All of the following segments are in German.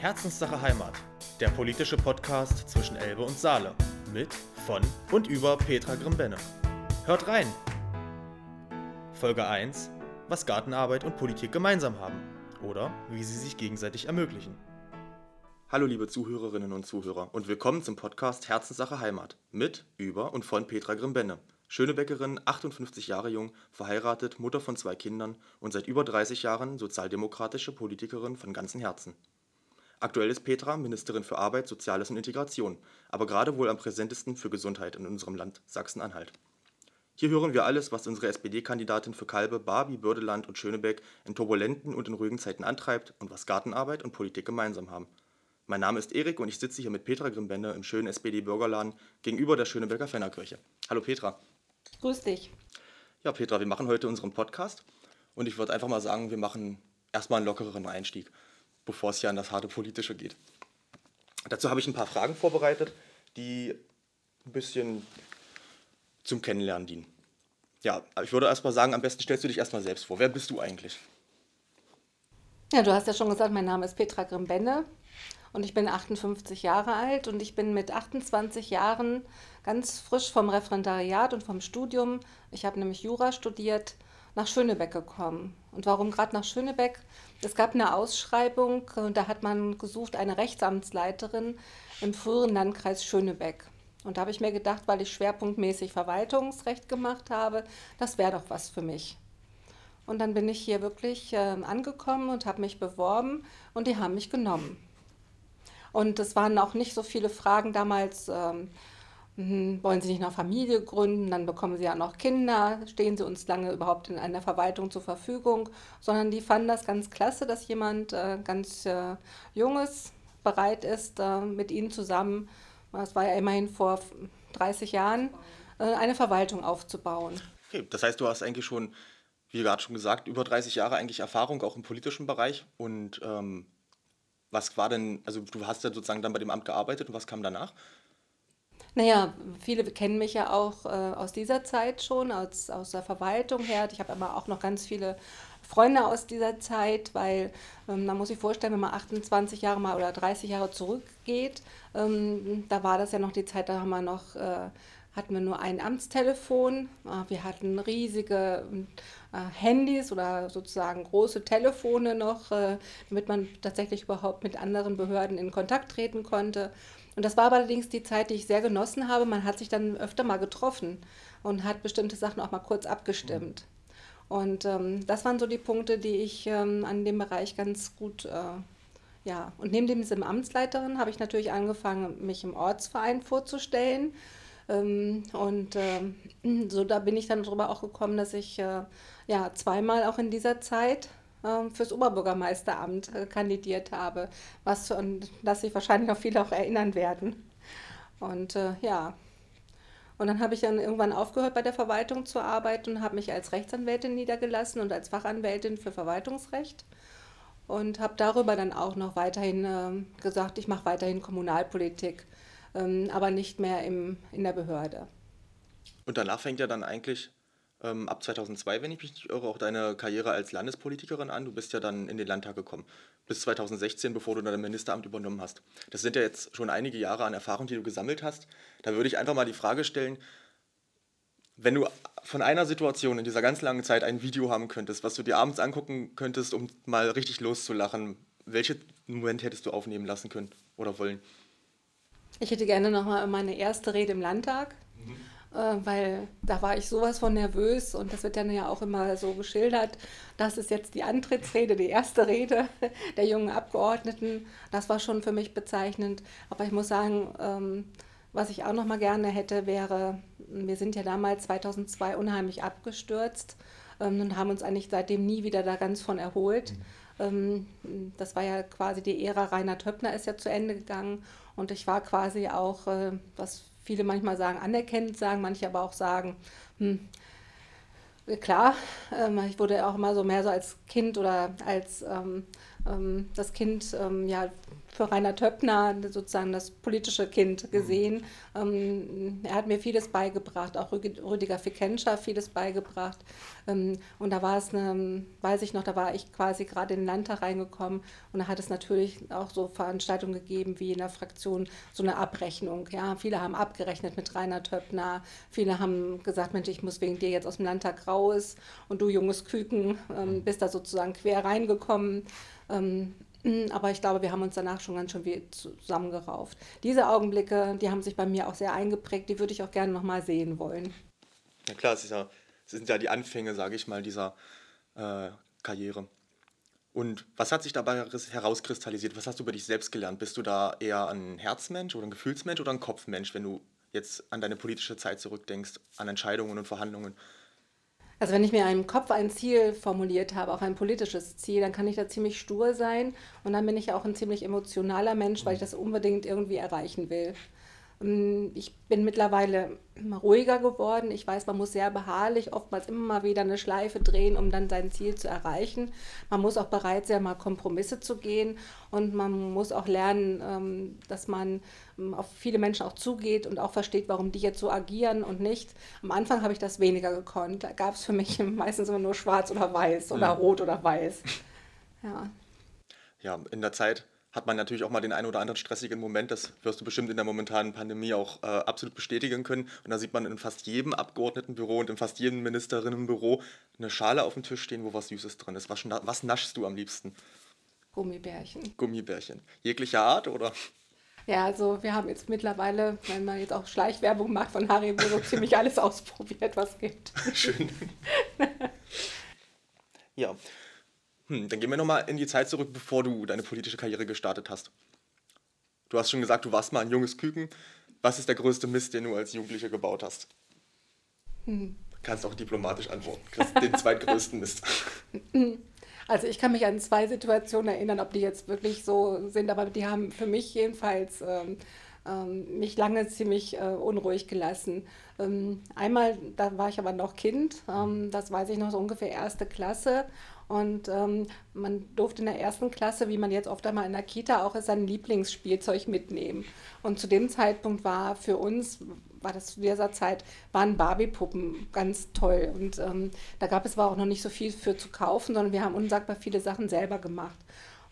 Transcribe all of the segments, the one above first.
Herzenssache Heimat, der politische Podcast zwischen Elbe und Saale. Mit, von und über Petra Grimbenne. Hört rein! Folge 1: Was Gartenarbeit und Politik gemeinsam haben. Oder wie sie sich gegenseitig ermöglichen. Hallo liebe Zuhörerinnen und Zuhörer und willkommen zum Podcast Herzenssache Heimat mit, über und von Petra Grimbenne. Schönebäckerin, 58 Jahre jung, verheiratet, Mutter von zwei Kindern und seit über 30 Jahren sozialdemokratische Politikerin von ganzem Herzen. Aktuell ist Petra Ministerin für Arbeit, Soziales und Integration, aber gerade wohl am präsentesten für Gesundheit in unserem Land Sachsen-Anhalt. Hier hören wir alles, was unsere SPD-Kandidatin für Kalbe, Barbie, Bürdeland und Schönebeck in turbulenten und in ruhigen Zeiten antreibt und was Gartenarbeit und Politik gemeinsam haben. Mein Name ist Erik und ich sitze hier mit Petra Grimbende im schönen SPD-Bürgerladen gegenüber der Schönebecker Fennerkirche. Hallo Petra. Grüß dich. Ja, Petra, wir machen heute unseren Podcast und ich würde einfach mal sagen, wir machen erstmal einen lockereren Einstieg, bevor es ja an das harte Politische geht. Dazu habe ich ein paar Fragen vorbereitet, die ein bisschen zum Kennenlernen dienen. Ja, ich würde erstmal sagen, am besten stellst du dich erstmal selbst vor. Wer bist du eigentlich? Ja, du hast ja schon gesagt, mein Name ist Petra Grimbenne und ich bin 58 Jahre alt und ich bin mit 28 Jahren ganz frisch vom Referendariat und vom Studium, ich habe nämlich Jura studiert, nach Schönebeck gekommen. Und warum gerade nach Schönebeck? Es gab eine Ausschreibung, und da hat man gesucht eine Rechtsamtsleiterin im früheren Landkreis Schönebeck. Und da habe ich mir gedacht, weil ich schwerpunktmäßig Verwaltungsrecht gemacht habe, das wäre doch was für mich. Und dann bin ich hier wirklich äh, angekommen und habe mich beworben und die haben mich genommen. Und es waren auch nicht so viele Fragen damals. Ähm, hm, wollen Sie nicht noch Familie gründen? Dann bekommen Sie ja noch Kinder. Stehen Sie uns lange überhaupt in einer Verwaltung zur Verfügung? Sondern die fanden das ganz klasse, dass jemand äh, ganz äh, Junges bereit ist, äh, mit Ihnen zusammen, das war ja immerhin vor 30 Jahren, äh, eine Verwaltung aufzubauen. Okay, das heißt, du hast eigentlich schon, wie gerade schon gesagt, über 30 Jahre eigentlich Erfahrung auch im politischen Bereich und ähm was war denn, also du hast ja sozusagen dann bei dem Amt gearbeitet und was kam danach? Naja, viele kennen mich ja auch äh, aus dieser Zeit schon, aus, aus der Verwaltung her. Ich habe aber auch noch ganz viele Freunde aus dieser Zeit, weil ähm, man muss sich vorstellen, wenn man 28 Jahre mal oder 30 Jahre zurückgeht, ähm, da war das ja noch die Zeit, da haben wir noch äh, hatten wir nur ein Amtstelefon. Ah, wir hatten riesige äh, Handys oder sozusagen große Telefone noch, äh, damit man tatsächlich überhaupt mit anderen Behörden in Kontakt treten konnte. Und das war allerdings die Zeit, die ich sehr genossen habe. Man hat sich dann öfter mal getroffen und hat bestimmte Sachen auch mal kurz abgestimmt. Und ähm, das waren so die Punkte, die ich ähm, an dem Bereich ganz gut, äh, ja, und neben dem Amtsleiterin habe ich natürlich angefangen, mich im Ortsverein vorzustellen ähm, und ähm, so da bin ich dann drüber auch gekommen, dass ich äh, ja zweimal auch in dieser Zeit fürs Oberbürgermeisteramt äh, kandidiert habe, was und das sich wahrscheinlich noch viele auch erinnern werden. Und äh, ja, und dann habe ich dann irgendwann aufgehört bei der Verwaltung zu arbeiten und habe mich als Rechtsanwältin niedergelassen und als Fachanwältin für Verwaltungsrecht und habe darüber dann auch noch weiterhin äh, gesagt, ich mache weiterhin Kommunalpolitik ähm, aber nicht mehr im, in der Behörde. Und danach fängt ja dann eigentlich ähm, ab 2002, wenn ich mich nicht irre, auch deine Karriere als Landespolitikerin an. Du bist ja dann in den Landtag gekommen. Bis 2016, bevor du dann das Ministeramt übernommen hast. Das sind ja jetzt schon einige Jahre an Erfahrung, die du gesammelt hast. Da würde ich einfach mal die Frage stellen, wenn du von einer Situation in dieser ganz langen Zeit ein Video haben könntest, was du dir abends angucken könntest, um mal richtig loszulachen, welchen Moment hättest du aufnehmen lassen können oder wollen? Ich hätte gerne nochmal meine erste Rede im Landtag, mhm. Äh, weil da war ich sowas von nervös und das wird dann ja auch immer so geschildert. Das ist jetzt die Antrittsrede, die erste Rede der jungen Abgeordneten. Das war schon für mich bezeichnend. Aber ich muss sagen, ähm, was ich auch noch mal gerne hätte, wäre, wir sind ja damals 2002 unheimlich abgestürzt ähm, und haben uns eigentlich seitdem nie wieder da ganz von erholt. Mhm. Ähm, das war ja quasi die Ära Reinhard Höppner ist ja zu Ende gegangen und ich war quasi auch, äh, was viele manchmal sagen, anerkennend sagen, manche aber auch sagen, hm, klar, ähm, ich wurde auch immer so mehr so als Kind oder als ähm, ähm, das Kind ähm, ja, für Rainer Töppner sozusagen das politische Kind gesehen. Ähm, er hat mir vieles beigebracht, auch Rüdiger Fikenscher vieles beigebracht. Ähm, und da war es, eine, weiß ich noch, da war ich quasi gerade in den Landtag reingekommen und da hat es natürlich auch so Veranstaltungen gegeben wie in der Fraktion so eine Abrechnung. Ja, viele haben abgerechnet mit Rainer Töppner, viele haben gesagt, Mensch, ich muss wegen dir jetzt aus dem Landtag raus und du junges Küken ähm, bist da sozusagen quer reingekommen. Ähm, aber ich glaube, wir haben uns danach schon ganz schön zusammengerauft. Diese Augenblicke, die haben sich bei mir auch sehr eingeprägt, die würde ich auch gerne nochmal sehen wollen. Ja klar, es, ja, es sind ja die Anfänge, sage ich mal, dieser äh, Karriere. Und was hat sich dabei herauskristallisiert? Was hast du über dich selbst gelernt? Bist du da eher ein Herzmensch oder ein Gefühlsmensch oder ein Kopfmensch, wenn du jetzt an deine politische Zeit zurückdenkst, an Entscheidungen und Verhandlungen? Also wenn ich mir im Kopf ein Ziel formuliert habe, auch ein politisches Ziel, dann kann ich da ziemlich stur sein und dann bin ich auch ein ziemlich emotionaler Mensch, weil ich das unbedingt irgendwie erreichen will. Ähm, ich bin mittlerweile ruhiger geworden. Ich weiß, man muss sehr beharrlich oftmals immer mal wieder eine Schleife drehen, um dann sein Ziel zu erreichen. Man muss auch bereit sein, mal Kompromisse zu gehen und man muss auch lernen, ähm, dass man auf viele Menschen auch zugeht und auch versteht, warum die jetzt so agieren und nicht. Am Anfang habe ich das weniger gekonnt. Da gab es für mich meistens immer nur schwarz oder weiß oder ja. rot oder weiß. Ja. Ja, in der Zeit hat man natürlich auch mal den einen oder anderen stressigen Moment. Das wirst du bestimmt in der momentanen Pandemie auch äh, absolut bestätigen können. Und da sieht man in fast jedem Abgeordnetenbüro und in fast jedem Ministerinnenbüro eine Schale auf dem Tisch stehen, wo was Süßes drin ist. Was, was naschst du am liebsten? Gummibärchen. Gummibärchen. Jeglicher Art oder? Ja, also wir haben jetzt mittlerweile, wenn man jetzt auch Schleichwerbung macht von Haribo, so ziemlich alles ausprobiert, was gibt. Schön. ja, hm, dann gehen wir nochmal in die Zeit zurück, bevor du deine politische Karriere gestartet hast. Du hast schon gesagt, du warst mal ein junges Küken. Was ist der größte Mist, den du als Jugendliche gebaut hast? Hm. Kannst auch diplomatisch antworten. Den zweitgrößten Mist. Also ich kann mich an zwei Situationen erinnern, ob die jetzt wirklich so sind, aber die haben für mich jedenfalls ähm, ähm, mich lange ziemlich äh, unruhig gelassen. Ähm, einmal, da war ich aber noch Kind, ähm, das weiß ich noch so ungefähr erste Klasse und ähm, man durfte in der ersten Klasse, wie man jetzt oft einmal in der Kita auch ist, sein Lieblingsspielzeug mitnehmen. Und zu dem Zeitpunkt war für uns, war das zu dieser Zeit, waren Barbie-Puppen ganz toll. Und ähm, da gab es aber auch noch nicht so viel für zu kaufen, sondern wir haben unsagbar viele Sachen selber gemacht.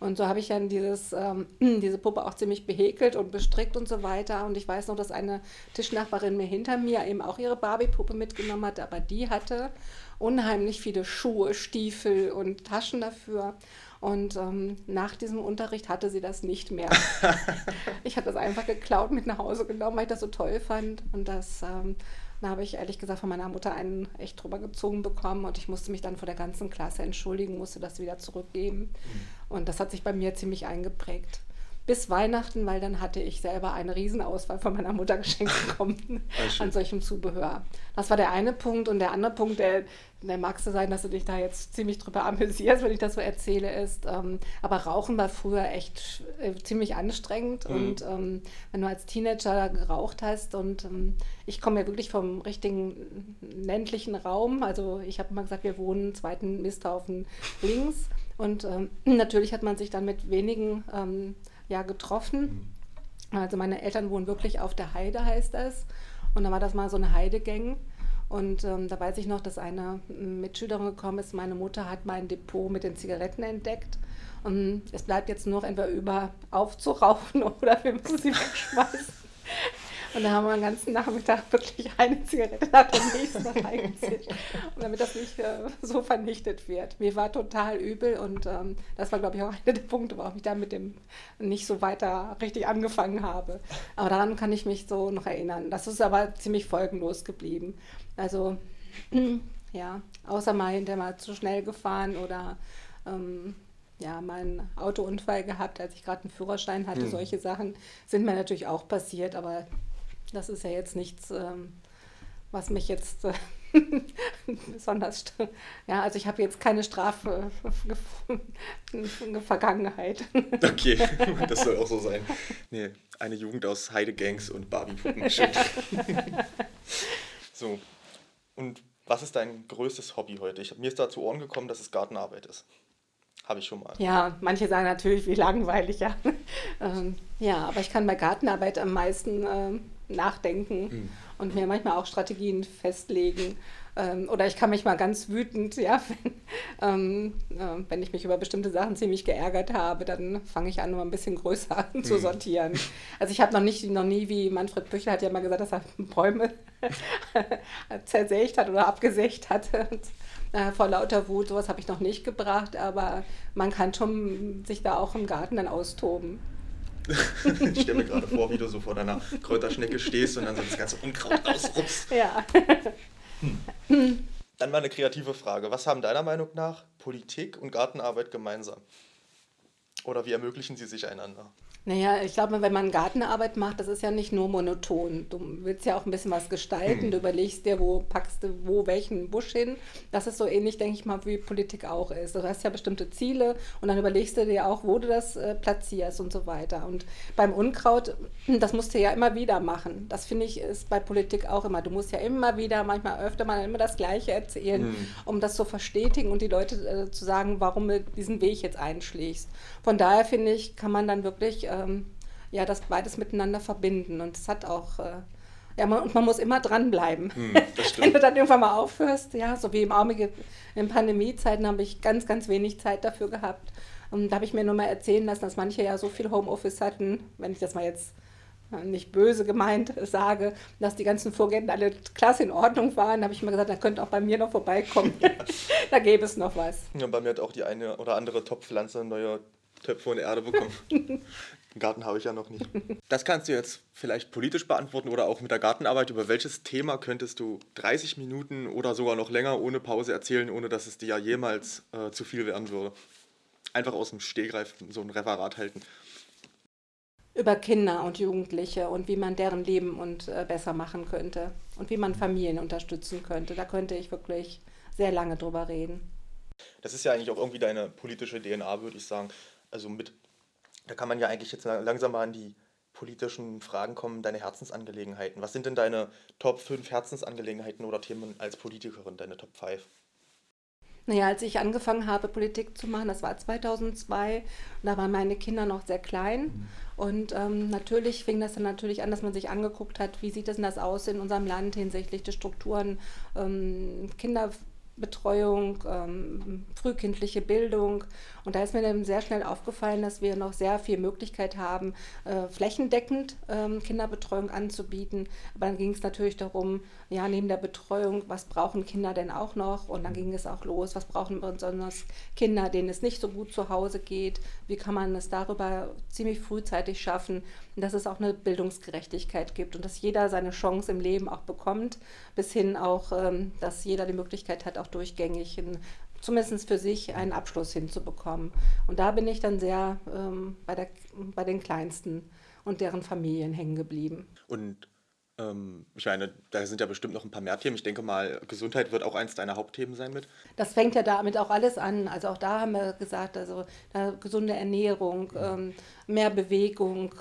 Und so habe ich dann dieses, ähm, diese Puppe auch ziemlich behäkelt und bestrickt und so weiter. Und ich weiß noch, dass eine Tischnachbarin mir hinter mir eben auch ihre Barbie-Puppe mitgenommen hat, aber die hatte unheimlich viele Schuhe, Stiefel und Taschen dafür. Und ähm, nach diesem Unterricht hatte sie das nicht mehr. ich habe das einfach geklaut, mit nach Hause genommen, weil ich das so toll fand. Und das, ähm, da habe ich ehrlich gesagt von meiner Mutter einen echt drüber gezogen bekommen. Und ich musste mich dann vor der ganzen Klasse entschuldigen, musste das wieder zurückgeben. Mhm. Und das hat sich bei mir ziemlich eingeprägt bis Weihnachten, weil dann hatte ich selber eine Riesenauswahl von meiner Mutter geschenkt bekommen an solchem Zubehör. Das war der eine Punkt. Und der andere Punkt, der, der mag so sein, dass du dich da jetzt ziemlich drüber amüsierst, wenn ich das so erzähle, ist, ähm, aber Rauchen war früher echt äh, ziemlich anstrengend. Mhm. Und ähm, wenn du als Teenager geraucht hast und ähm, ich komme ja wirklich vom richtigen ländlichen Raum, also ich habe immer gesagt, wir wohnen zweiten Misthaufen links. Und ähm, natürlich hat man sich dann mit wenigen ähm, ja getroffen. Also meine Eltern wohnen wirklich auf der Heide, heißt das. Und dann war das mal so eine Heidegang. Und ähm, da weiß ich noch, dass eine Mitschülerin gekommen ist. Meine Mutter hat mein Depot mit den Zigaretten entdeckt. Und es bleibt jetzt nur entweder über aufzurauchen oder wir müssen sie wegschmeißen. Und da haben wir den ganzen Nachmittag wirklich eine Zigarette nach der nächsten reingezischt. Und damit das nicht äh, so vernichtet wird. Mir war total übel und ähm, das war, glaube ich, auch einer der Punkte, warum ich da mit dem nicht so weiter richtig angefangen habe. Aber daran kann ich mich so noch erinnern. Das ist aber ziemlich folgenlos geblieben. Also, ja, außer mal hinterher mal zu schnell gefahren oder. Ähm, ja, mal einen Autounfall gehabt, als ich gerade einen Führerschein hatte. Hm. Solche Sachen sind mir natürlich auch passiert, aber das ist ja jetzt nichts, ähm, was mich jetzt äh, besonders. Ja, also ich habe jetzt keine Strafe Vergangenheit. Okay, das soll auch so sein. Nee, eine Jugend aus Heidegangs und Barbie-Puppen. so, und was ist dein größtes Hobby heute? Ich, mir ist da zu Ohren gekommen, dass es Gartenarbeit ist. Habe ich schon mal. Ja, manche sagen natürlich, wie langweilig, ja. ähm, ja, aber ich kann bei Gartenarbeit am meisten ähm, nachdenken mhm. und mir manchmal auch Strategien festlegen. Ähm, oder ich kann mich mal ganz wütend, ja, wenn, ähm, äh, wenn ich mich über bestimmte Sachen ziemlich geärgert habe, dann fange ich an, nur ein bisschen größer mhm. zu sortieren. Also ich habe noch nicht, noch nie, wie Manfred Büchler hat ja mal gesagt, dass er Bäume zersägt hat oder abgesägt hat. Und, äh, vor lauter Wut, sowas habe ich noch nicht gebracht, aber man kann schon sich da auch im Garten dann austoben. ich stelle mir gerade vor, wie du so vor deiner Kräuterschnecke stehst und dann so das ganze Unkraut ausrupst. Ja. Hm. Dann mal eine kreative Frage. Was haben deiner Meinung nach Politik und Gartenarbeit gemeinsam? Oder wie ermöglichen sie sich einander? Naja, ich glaube, wenn man Gartenarbeit macht, das ist ja nicht nur monoton. Du willst ja auch ein bisschen was gestalten. Hm. Du überlegst dir, wo packst du wo welchen Busch hin. Das ist so ähnlich, denke ich mal, wie Politik auch ist. Du hast ja bestimmte Ziele und dann überlegst du dir auch, wo du das äh, platzierst und so weiter. Und beim Unkraut, das musst du ja immer wieder machen. Das finde ich ist bei Politik auch immer. Du musst ja immer wieder, manchmal öfter mal immer das Gleiche erzählen, hm. um das zu verstetigen und die Leute äh, zu sagen, warum du diesen Weg jetzt einschlägst. Von daher finde ich, kann man dann wirklich äh, ähm, ja, das beides miteinander verbinden. Und es hat auch, äh, ja, man, und man muss immer dranbleiben. Hm, Wenn du dann irgendwann mal aufhörst, ja, so wie im Augenblick in Pandemiezeiten habe ich ganz, ganz wenig Zeit dafür gehabt. Und da habe ich mir nur mal erzählen lassen, dass manche ja so viel Homeoffice hatten, wenn ich das mal jetzt äh, nicht böse gemeint sage, dass die ganzen Vorgänge alle klasse in Ordnung waren, Da habe ich mir gesagt, da könnte auch bei mir noch vorbeikommen. da gäbe es noch was. Ja, bei mir hat auch die eine oder andere Topfpflanze neue Töpfe und Erde bekommen. Garten habe ich ja noch nicht. Das kannst du jetzt vielleicht politisch beantworten oder auch mit der Gartenarbeit. Über welches Thema könntest du 30 Minuten oder sogar noch länger ohne Pause erzählen, ohne dass es dir ja jemals äh, zu viel werden würde? Einfach aus dem Stehgreif so ein Referat halten. Über Kinder und Jugendliche und wie man deren Leben und äh, besser machen könnte und wie man Familien unterstützen könnte. Da könnte ich wirklich sehr lange drüber reden. Das ist ja eigentlich auch irgendwie deine politische DNA, würde ich sagen also mit, da kann man ja eigentlich jetzt langsam mal an die politischen Fragen kommen, deine Herzensangelegenheiten. Was sind denn deine Top 5 Herzensangelegenheiten oder Themen als Politikerin, deine Top 5? Naja, als ich angefangen habe, Politik zu machen, das war 2002, da waren meine Kinder noch sehr klein. Und ähm, natürlich fing das dann natürlich an, dass man sich angeguckt hat, wie sieht denn das aus in unserem Land hinsichtlich der Strukturen, ähm, Kinder Betreuung, ähm, frühkindliche Bildung. Und da ist mir dann sehr schnell aufgefallen, dass wir noch sehr viel Möglichkeit haben, äh, flächendeckend ähm, Kinderbetreuung anzubieten. Aber dann ging es natürlich darum, ja, neben der Betreuung, was brauchen Kinder denn auch noch? Und dann ging es auch los, was brauchen besonders Kinder, denen es nicht so gut zu Hause geht? Wie kann man es darüber ziemlich frühzeitig schaffen, dass es auch eine Bildungsgerechtigkeit gibt und dass jeder seine Chance im Leben auch bekommt, bis hin auch, ähm, dass jeder die Möglichkeit hat, auch durchgängig in, zumindest für sich einen Abschluss hinzubekommen. Und da bin ich dann sehr ähm, bei, der, bei den Kleinsten und deren Familien hängen geblieben. Und ähm, ich meine, da sind ja bestimmt noch ein paar mehr Themen. Ich denke mal, Gesundheit wird auch eins deiner Hauptthemen sein mit. Das fängt ja damit auch alles an. Also auch da haben wir gesagt, also gesunde Ernährung, ähm, mehr Bewegung.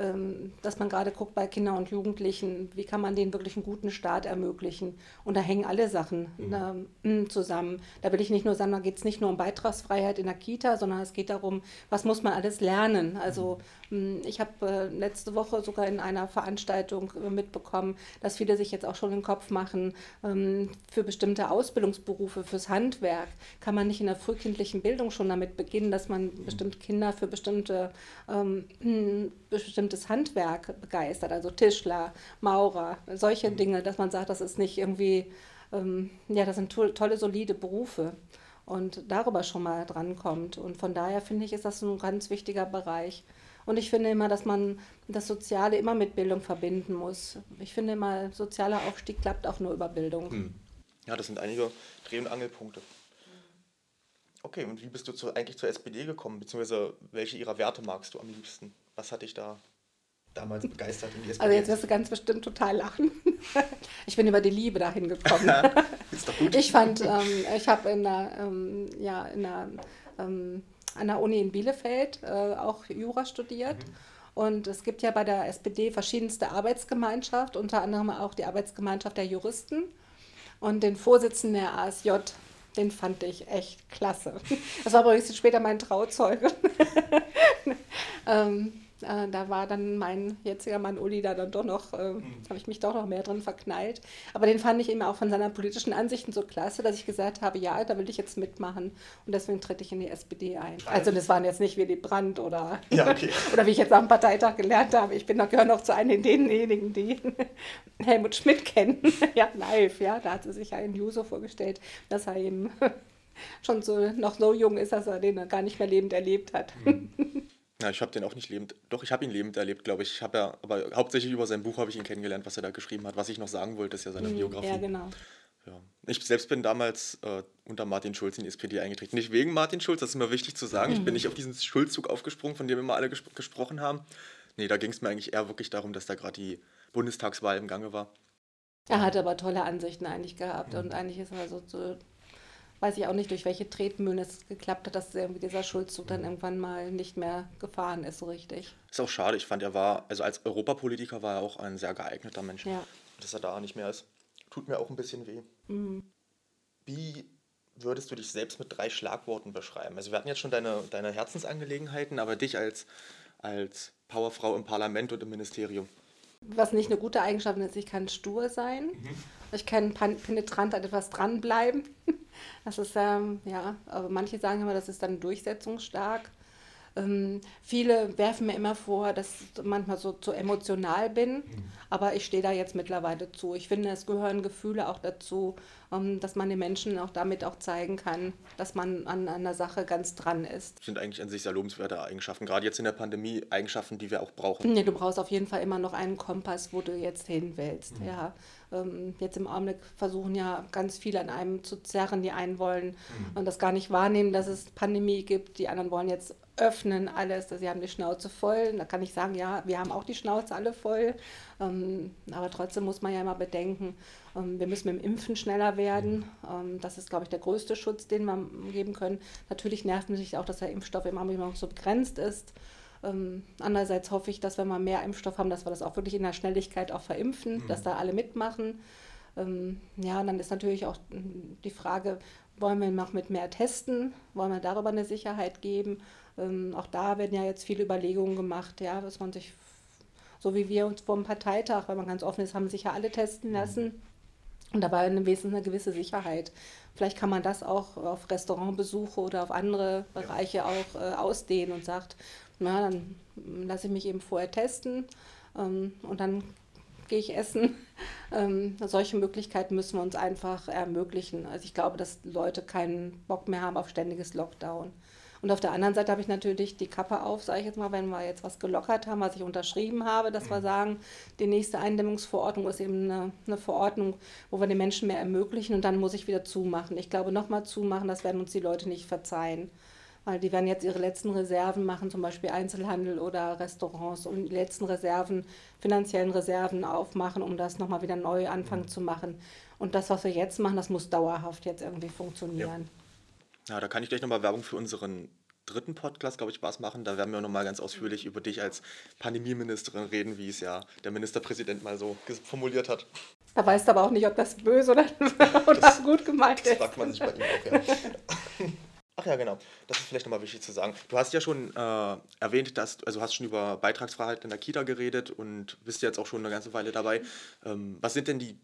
Ähm, dass man gerade guckt bei Kindern und Jugendlichen, wie kann man denen wirklich einen guten Start ermöglichen. Und da hängen alle Sachen mhm. äh, zusammen. Da will ich nicht nur sagen, da geht es nicht nur um Beitragsfreiheit in der Kita, sondern es geht darum, was muss man alles lernen. Also mhm. Ich habe äh, letzte Woche sogar in einer Veranstaltung äh, mitbekommen, dass viele sich jetzt auch schon den Kopf machen, ähm, für bestimmte Ausbildungsberufe, fürs Handwerk, kann man nicht in der frühkindlichen Bildung schon damit beginnen, dass man bestimmte Kinder für bestimmte, ähm, bestimmte bestimmtes Handwerk begeistert, also Tischler, Maurer, solche mhm. Dinge, dass man sagt, das ist nicht irgendwie, ähm, ja, das sind to tolle, solide Berufe und darüber schon mal drankommt. Und von daher finde ich, ist das ein ganz wichtiger Bereich. Und ich finde immer, dass man das Soziale immer mit Bildung verbinden muss. Ich finde immer, sozialer Aufstieg klappt auch nur über Bildung. Hm. Ja, das sind einige Dreh- und Angelpunkte. Okay, und wie bist du zu, eigentlich zur SPD gekommen, beziehungsweise welche ihrer Werte magst du am liebsten? Was hat dich da damals begeistert in die SPD? Also jetzt wirst du ganz bestimmt total lachen. Ich bin über die Liebe dahin gekommen. ist doch gut. Ich fand, ähm, ich habe in der, ähm, ja, in der, ähm, an der Uni in Bielefeld äh, auch Jura studiert. Mhm. Und es gibt ja bei der SPD verschiedenste Arbeitsgemeinschaft, unter anderem auch die Arbeitsgemeinschaft der Juristen. Und den Vorsitzenden der ASJ Den fand ich echt klasse. Das war übrigens später mein Trauzeuge. ähm, äh, da war dann mein jetziger Mann Uli da dann doch noch, äh, mhm. habe ich mich doch noch mehr drin verknallt. Aber den fand ich eben auch von seiner politischen Ansichten so klasse, dass ich gesagt habe, ja, da will ich jetzt mitmachen. Und deswegen trete ich in die SPD ein. Also das waren jetzt nicht Willy Brandt oder, ja, okay. oder wie ich jetzt am Parteitag gelernt habe. Ich bin noch, gehöre noch zu einem denjenigen, die Helmut Schmidt kennen. ja, live, ja. Da hat sie sich ja in Juso vorgestellt, dass er eben schon so noch so jung ist, dass er den gar nicht mehr lebend erlebt hat. Mhm. Ja, ich habe den auch nicht lebend. Doch, ich habe ihn lebend erlebt, glaube ich. Ich habe ja, aber hauptsächlich über sein Buch habe ich ihn kennengelernt, was er da geschrieben hat. Was ich noch sagen wollte, ist ja seine mhm, Biografie. Ja, genau. Ja. Ich selbst bin damals äh, unter Martin Schulz in die SPD eingetreten. Nicht wegen Martin Schulz, das ist mir wichtig zu sagen. Mhm. Ich bin mhm. nicht auf diesen Schulzzug aufgesprungen, von dem immer alle ges gesprochen haben. Nee, da ging es mir eigentlich eher wirklich darum, dass da gerade die Bundestagswahl im Gange war. Er hat aber tolle Ansichten eigentlich gehabt mhm. und eigentlich ist er so, so weiß ich auch nicht, durch welche Tretmühlen es geklappt hat, dass irgendwie dieser Schulzzug dann irgendwann mal nicht mehr gefahren ist, so richtig. Ist auch schade. Ich fand, er war, also als Europapolitiker war er auch ein sehr geeigneter Mensch. Ja. Dass er da nicht mehr ist, tut mir auch ein bisschen weh. Mhm. Wie würdest du dich selbst mit drei Schlagworten beschreiben? Also wir hatten jetzt schon deine, deine Herzensangelegenheiten, aber dich als, als Powerfrau im Parlament und im Ministerium. Was nicht eine gute Eigenschaft ist, ich kann stur sein. Mhm. Ich kann penetrant an etwas dranbleiben. Das ist, ähm, ja, aber manche sagen immer, das ist dann durchsetzungsstark. Ähm, viele werfen mir immer vor, dass ich manchmal so zu emotional bin, mhm. aber ich stehe da jetzt mittlerweile zu. Ich finde, es gehören Gefühle auch dazu, ähm, dass man den Menschen auch damit auch zeigen kann, dass man an einer Sache ganz dran ist. Das sind eigentlich an sich sehr lobenswerte Eigenschaften, gerade jetzt in der Pandemie Eigenschaften, die wir auch brauchen. Nee, du brauchst auf jeden Fall immer noch einen Kompass, wo du jetzt hin willst. Mhm. Ja. Ähm, jetzt im Augenblick versuchen ja ganz viele an einem zu zerren. Die einen wollen mhm. und das gar nicht wahrnehmen, dass es Pandemie gibt. Die anderen wollen jetzt öffnen alles. Sie haben die Schnauze voll. Da kann ich sagen, ja, wir haben auch die Schnauze alle voll. Ähm, aber trotzdem muss man ja immer bedenken, ähm, wir müssen mit dem Impfen schneller werden. Ähm, das ist, glaube ich, der größte Schutz, den wir geben können. Natürlich nervt mich auch, dass der Impfstoff immer noch so begrenzt ist. Andererseits hoffe ich, dass wenn wir mehr Impfstoff haben, dass wir das auch wirklich in der Schnelligkeit auch verimpfen, mhm. dass da alle mitmachen. Ja, und dann ist natürlich auch die Frage, wollen wir noch mit mehr testen? Wollen wir darüber eine Sicherheit geben? Ähm, auch da werden ja jetzt viele Überlegungen gemacht, ja, dass man sich, so wie wir uns vor dem Parteitag, weil man ganz offen ist, haben sich ja alle testen lassen. Und dabei eine, eine gewisse Sicherheit. Vielleicht kann man das auch auf Restaurantbesuche oder auf andere Bereiche auch äh, ausdehnen und sagt, na, dann lasse ich mich eben vorher testen ähm, und dann gehe ich essen. Ähm, solche Möglichkeiten müssen wir uns einfach ermöglichen. Also ich glaube, dass Leute keinen Bock mehr haben auf ständiges Lockdown. Und auf der anderen Seite habe ich natürlich die Kappe auf, sage ich jetzt mal, wenn wir jetzt was gelockert haben, was ich unterschrieben habe, dass wir mhm. sagen, die nächste Eindämmungsverordnung ist eben eine, eine Verordnung, wo wir den Menschen mehr ermöglichen und dann muss ich wieder zumachen. Ich glaube, nochmal zumachen, das werden uns die Leute nicht verzeihen weil die werden jetzt ihre letzten Reserven machen, zum Beispiel Einzelhandel oder Restaurants, und die letzten Reserven, finanziellen Reserven aufmachen, um das nochmal wieder neu anfangen zu machen. Und das, was wir jetzt machen, das muss dauerhaft jetzt irgendwie funktionieren. Ja, ja da kann ich gleich nochmal Werbung für unseren dritten Podcast, glaube ich, was machen. Da werden wir nochmal ganz ausführlich über dich als Pandemieministerin reden, wie es ja der Ministerpräsident mal so formuliert hat. Da weißt du aber auch nicht, ob das böse oder, oder das, gut gemeint ist. Das fragt man sich bei ihm auch, ja. Ach ja, genau. Das ist vielleicht nochmal wichtig zu sagen. Du hast ja schon äh, erwähnt, dass also hast schon über Beitragsverhalten in der Kita geredet und bist jetzt auch schon eine ganze Weile dabei. Ähm, was sind denn die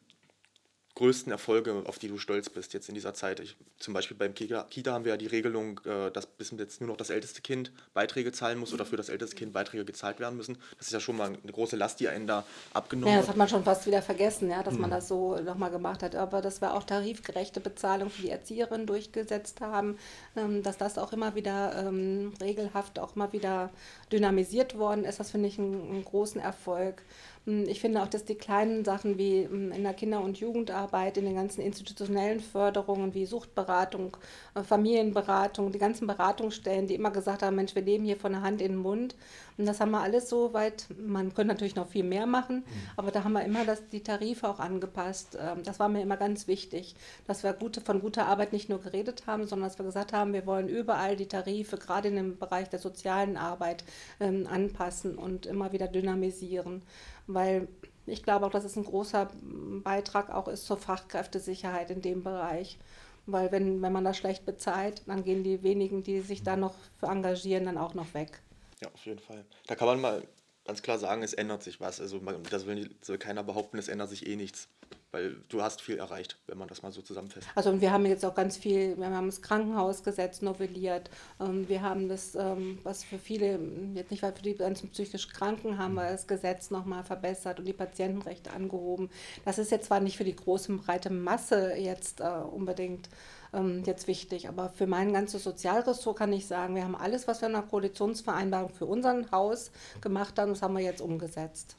größten Erfolge, auf die du stolz bist jetzt in dieser Zeit? Ich, zum Beispiel beim Kita, Kita haben wir ja die Regelung, äh, dass bis jetzt nur noch das älteste Kind Beiträge zahlen muss oder für das älteste Kind Beiträge gezahlt werden müssen. Das ist ja schon mal eine große Last, die einen da abgenommen Ja, das hat man schon fast wieder vergessen, ja, dass hm. man das so nochmal gemacht hat. Aber dass wir auch tarifgerechte Bezahlung für die Erzieherinnen durchgesetzt haben, ähm, dass das auch immer wieder ähm, regelhaft auch mal wieder dynamisiert worden ist, das finde ich einen, einen großen Erfolg. Hm, ich finde auch, dass die kleinen Sachen wie hm, in der Kinder- und Jugendarbeit, in den ganzen institutionellen Förderungen wie Suchtberatung, äh, Familienberatung, die ganzen Beratungsstellen, die immer gesagt haben, Mensch, wir leben hier von der Hand in den Mund. Und das haben wir alles so weit, man könnte natürlich noch viel mehr machen, mhm. aber da haben wir immer das, die Tarife auch angepasst. Ähm, das war mir immer ganz wichtig, dass wir gute, von guter Arbeit nicht nur geredet haben, sondern dass wir gesagt haben, wir wollen überall die Tarife, gerade in dem Bereich der sozialen Arbeit, ähm, anpassen und immer wieder dynamisieren weil ich glaube auch, dass es ein großer Beitrag auch ist zur Fachkräftesicherheit in dem Bereich. weil wenn, wenn man das schlecht bezahlt, dann gehen die wenigen, die sich da noch für engagieren, dann auch noch weg. Ja, auf jeden Fall. Da kann man mal ganz klar sagen, es ändert sich was. Also das will, soll keiner behaupten, es ändert sich eh nichts weil du hast viel erreicht, wenn man das mal so zusammenfasst. Also und wir haben jetzt auch ganz viel, wir haben das Krankenhausgesetz novelliert, ähm, wir haben das, ähm, was für viele, jetzt nicht weil für die ganzen psychisch Kranken, haben wir das Gesetz nochmal verbessert und die Patientenrechte angehoben. Das ist jetzt zwar nicht für die große, breite Masse jetzt äh, unbedingt ähm, jetzt wichtig, aber für mein ganzes Sozialressort kann ich sagen, wir haben alles, was wir in der Koalitionsvereinbarung für unser Haus gemacht haben, das haben wir jetzt umgesetzt.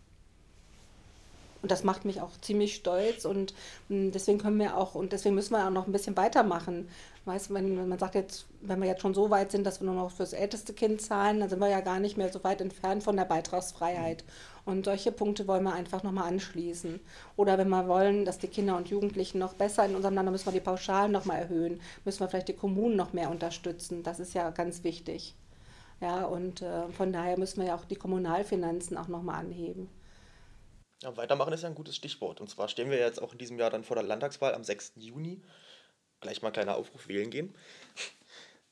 Und das macht mich auch ziemlich stolz und hm, deswegen können wir auch und deswegen müssen wir auch noch ein bisschen weitermachen. Weißt, wenn, man sagt jetzt, wenn wir jetzt schon so weit sind, dass wir nur noch fürs älteste Kind zahlen, dann sind wir ja gar nicht mehr so weit entfernt von der Beitragsfreiheit. Und solche Punkte wollen wir einfach nochmal anschließen. Oder wenn wir wollen, dass die Kinder und Jugendlichen noch besser in unserem Land, dann müssen wir die Pauschalen nochmal erhöhen, müssen wir vielleicht die Kommunen noch mehr unterstützen. Das ist ja ganz wichtig. Ja, und äh, von daher müssen wir ja auch die Kommunalfinanzen auch nochmal anheben. Ja, weitermachen ist ja ein gutes Stichwort. Und zwar stehen wir jetzt auch in diesem Jahr dann vor der Landtagswahl am 6. Juni. Gleich mal ein kleiner Aufruf wählen gehen.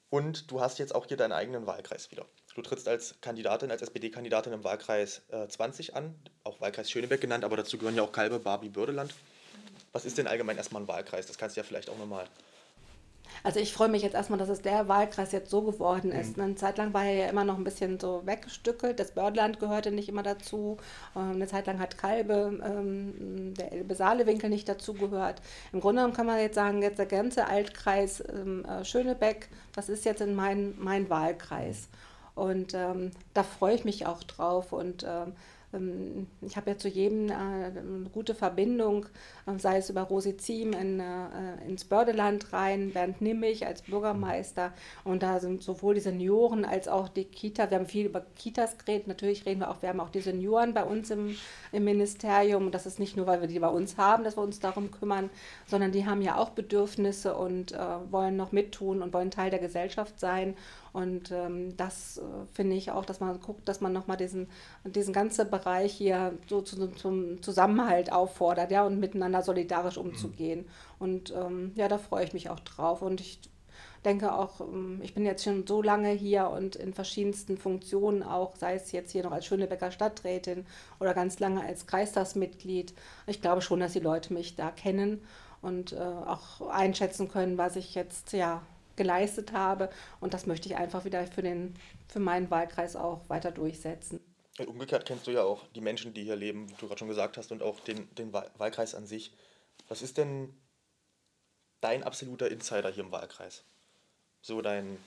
Und du hast jetzt auch hier deinen eigenen Wahlkreis wieder. Du trittst als Kandidatin, als SPD-Kandidatin im Wahlkreis äh, 20 an, auch Wahlkreis Schönebeck genannt, aber dazu gehören ja auch Kalbe, Barbie, Bürdeland. Was ist denn allgemein erstmal ein Wahlkreis? Das kannst du ja vielleicht auch nochmal also ich freue mich jetzt erstmal, dass es der Wahlkreis jetzt so geworden ist. Mhm. Eine Zeit lang war er ja immer noch ein bisschen so weggestückelt. Das Bördland gehörte nicht immer dazu. Ähm, eine Zeit lang hat Kalbe, ähm, der Elbe-Saale-Winkel nicht dazu gehört. Im Grunde genommen kann man jetzt sagen, jetzt der ganze Altkreis ähm, äh, Schönebeck, das ist jetzt in mein, mein Wahlkreis. Und ähm, da freue ich mich auch drauf. Und ähm, ich habe ja zu jedem äh, eine gute Verbindung, äh, sei es über Rosi Ziem in, äh, ins Bördeland rein, Bernd Nimmig als Bürgermeister. Und da sind sowohl die Senioren als auch die Kita. Wir haben viel über Kitas geredet. Natürlich reden wir auch, wir haben auch die Senioren bei uns im, im Ministerium. Das ist nicht nur, weil wir die bei uns haben, dass wir uns darum kümmern, sondern die haben ja auch Bedürfnisse und äh, wollen noch mittun und wollen Teil der Gesellschaft sein. Und ähm, das äh, finde ich auch, dass man guckt, dass man nochmal diesen, diesen ganzen Bereich hier so zu, zum Zusammenhalt auffordert, ja, und miteinander solidarisch umzugehen. Mhm. Und ähm, ja, da freue ich mich auch drauf. Und ich denke auch, ähm, ich bin jetzt schon so lange hier und in verschiedensten Funktionen auch, sei es jetzt hier noch als Schönebecker Stadträtin oder ganz lange als Kreistagsmitglied. Ich glaube schon, dass die Leute mich da kennen und äh, auch einschätzen können, was ich jetzt ja geleistet habe. Und das möchte ich einfach wieder für, den, für meinen Wahlkreis auch weiter durchsetzen. Umgekehrt kennst du ja auch die Menschen, die hier leben, wie du gerade schon gesagt hast, und auch den, den Wahlkreis an sich. Was ist denn dein absoluter Insider hier im Wahlkreis? So dein,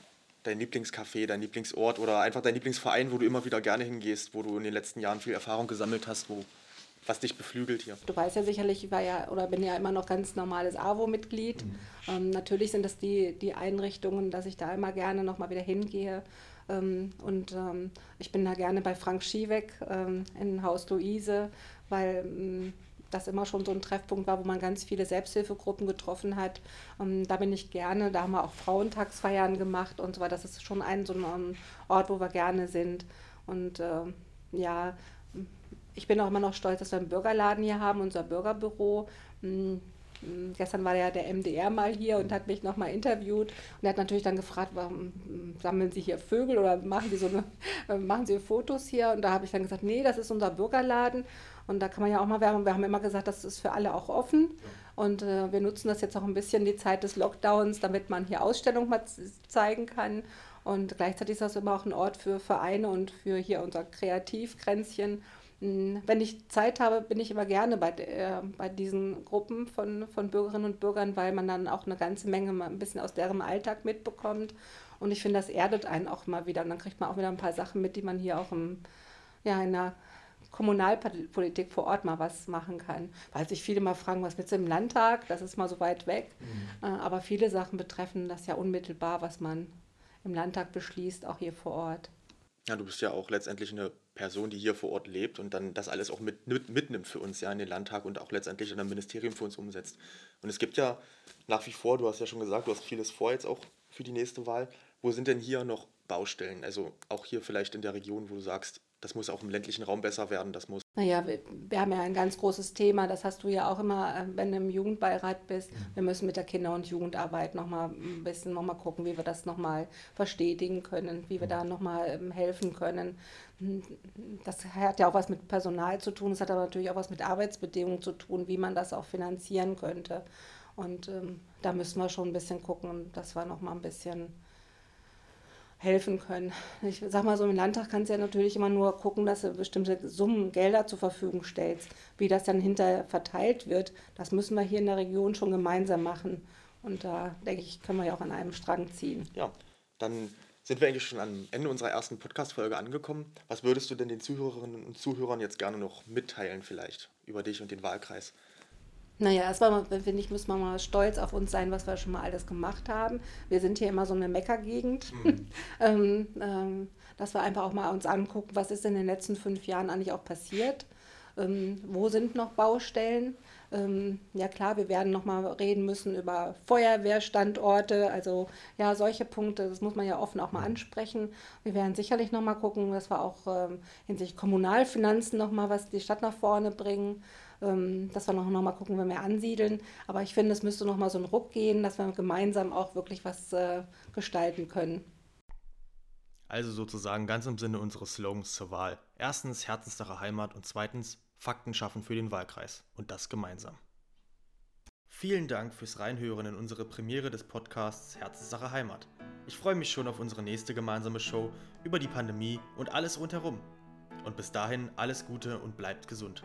dein Lieblingscafé, dein Lieblingsort oder einfach dein Lieblingsverein, wo du immer wieder gerne hingehst, wo du in den letzten Jahren viel Erfahrung gesammelt hast, wo was dich beflügelt hier? Du weißt ja sicherlich, ich war ja oder bin ja immer noch ganz normales AWO-Mitglied. Mhm. Ähm, natürlich sind das die, die Einrichtungen, dass ich da immer gerne nochmal wieder hingehe. Ähm, und ähm, ich bin da gerne bei Frank Schieweck ähm, in Haus Luise, weil ähm, das immer schon so ein Treffpunkt war, wo man ganz viele Selbsthilfegruppen getroffen hat. Ähm, da bin ich gerne, da haben wir auch Frauentagsfeiern gemacht und so weiter. Das ist schon ein so ein Ort, wo wir gerne sind. Und äh, ja, ich bin auch immer noch stolz, dass wir einen Bürgerladen hier haben, unser Bürgerbüro. Hm, hm, gestern war ja der MDR mal hier und hat mich nochmal interviewt und er hat natürlich dann gefragt, warum hm, sammeln Sie hier Vögel oder machen Sie so eine, äh, machen Sie Fotos hier? Und da habe ich dann gesagt, nee, das ist unser Bürgerladen und da kann man ja auch mal werben. Wir haben immer gesagt, das ist für alle auch offen und äh, wir nutzen das jetzt auch ein bisschen die Zeit des Lockdowns, damit man hier Ausstellungen mal zeigen kann. Und gleichzeitig ist das immer auch ein Ort für Vereine und für hier unser Kreativkränzchen. Hm, wenn ich Zeit habe, bin ich immer gerne bei, äh, bei diesen Gruppen von, von Bürgerinnen und Bürgern, weil man dann auch eine ganze Menge mal ein bisschen aus deren Alltag mitbekommt. Und ich finde, das erdet einen auch mal wieder. Und dann kriegt man auch wieder ein paar Sachen mit, die man hier auch im, ja, in der Kommunalpolitik vor Ort mal was machen kann. Weil sich viele mal fragen, was willst du im Landtag? Das ist mal so weit weg. Mhm. Äh, aber viele Sachen betreffen das ja unmittelbar, was man im Landtag beschließt, auch hier vor Ort. Ja, du bist ja auch letztendlich eine Person, die hier vor Ort lebt und dann das alles auch mit, mit, mitnimmt für uns ja in den Landtag und auch letztendlich in einem Ministerium für uns umsetzt. Und es gibt ja nach wie vor, du hast ja schon gesagt, du hast vieles vor jetzt auch für die nächste Wahl. Wo sind denn hier noch Baustellen? Also auch hier vielleicht in der Region, wo du sagst, das muss auch im ländlichen Raum besser werden. Das muss. Naja, wir, wir haben ja ein ganz großes Thema, das hast du ja auch immer, äh, wenn du im Jugendbeirat bist. Wir müssen mit der Kinder- und Jugendarbeit nochmal ein bisschen noch mal gucken, wie wir das nochmal verstetigen können, wie wir da nochmal ähm, helfen können. Hm, das hat ja auch was mit Personal zu tun, es hat aber natürlich auch was mit Arbeitsbedingungen zu tun, wie man das auch finanzieren könnte. Und ähm, da müssen wir schon ein bisschen gucken, dass wir nochmal ein bisschen helfen können. Ich sag mal so, im Landtag kannst du ja natürlich immer nur gucken, dass du bestimmte Summen Gelder zur Verfügung stellst. Wie das dann hinterher verteilt wird, das müssen wir hier in der Region schon gemeinsam machen. Und da denke ich, können wir ja auch an einem Strang ziehen. Ja, dann sind wir eigentlich schon am Ende unserer ersten Podcast-Folge angekommen. Was würdest du denn den Zuhörerinnen und Zuhörern jetzt gerne noch mitteilen, vielleicht über dich und den Wahlkreis? Naja, erstmal, finde ich, müssen wir mal stolz auf uns sein, was wir schon mal alles gemacht haben. Wir sind hier immer so eine Meckergegend. Mhm. ähm, ähm, dass wir einfach auch mal uns angucken, was ist in den letzten fünf Jahren eigentlich auch passiert. Ähm, wo sind noch Baustellen? Ähm, ja klar, wir werden noch mal reden müssen über Feuerwehrstandorte, also ja, solche Punkte, das muss man ja offen auch mal ansprechen. Wir werden sicherlich noch mal gucken, dass wir auch ähm, hinsichtlich Kommunalfinanzen noch mal was die Stadt nach vorne bringen ähm, dass wir noch, noch mal gucken, wenn wir ansiedeln. Aber ich finde, es müsste noch mal so einen Ruck gehen, dass wir gemeinsam auch wirklich was äh, gestalten können. Also sozusagen ganz im Sinne unseres Slogans zur Wahl. Erstens Herzenssache Heimat und zweitens Fakten schaffen für den Wahlkreis. Und das gemeinsam. Vielen Dank fürs Reinhören in unsere Premiere des Podcasts Herzenssache Heimat. Ich freue mich schon auf unsere nächste gemeinsame Show über die Pandemie und alles rundherum. Und bis dahin alles Gute und bleibt gesund.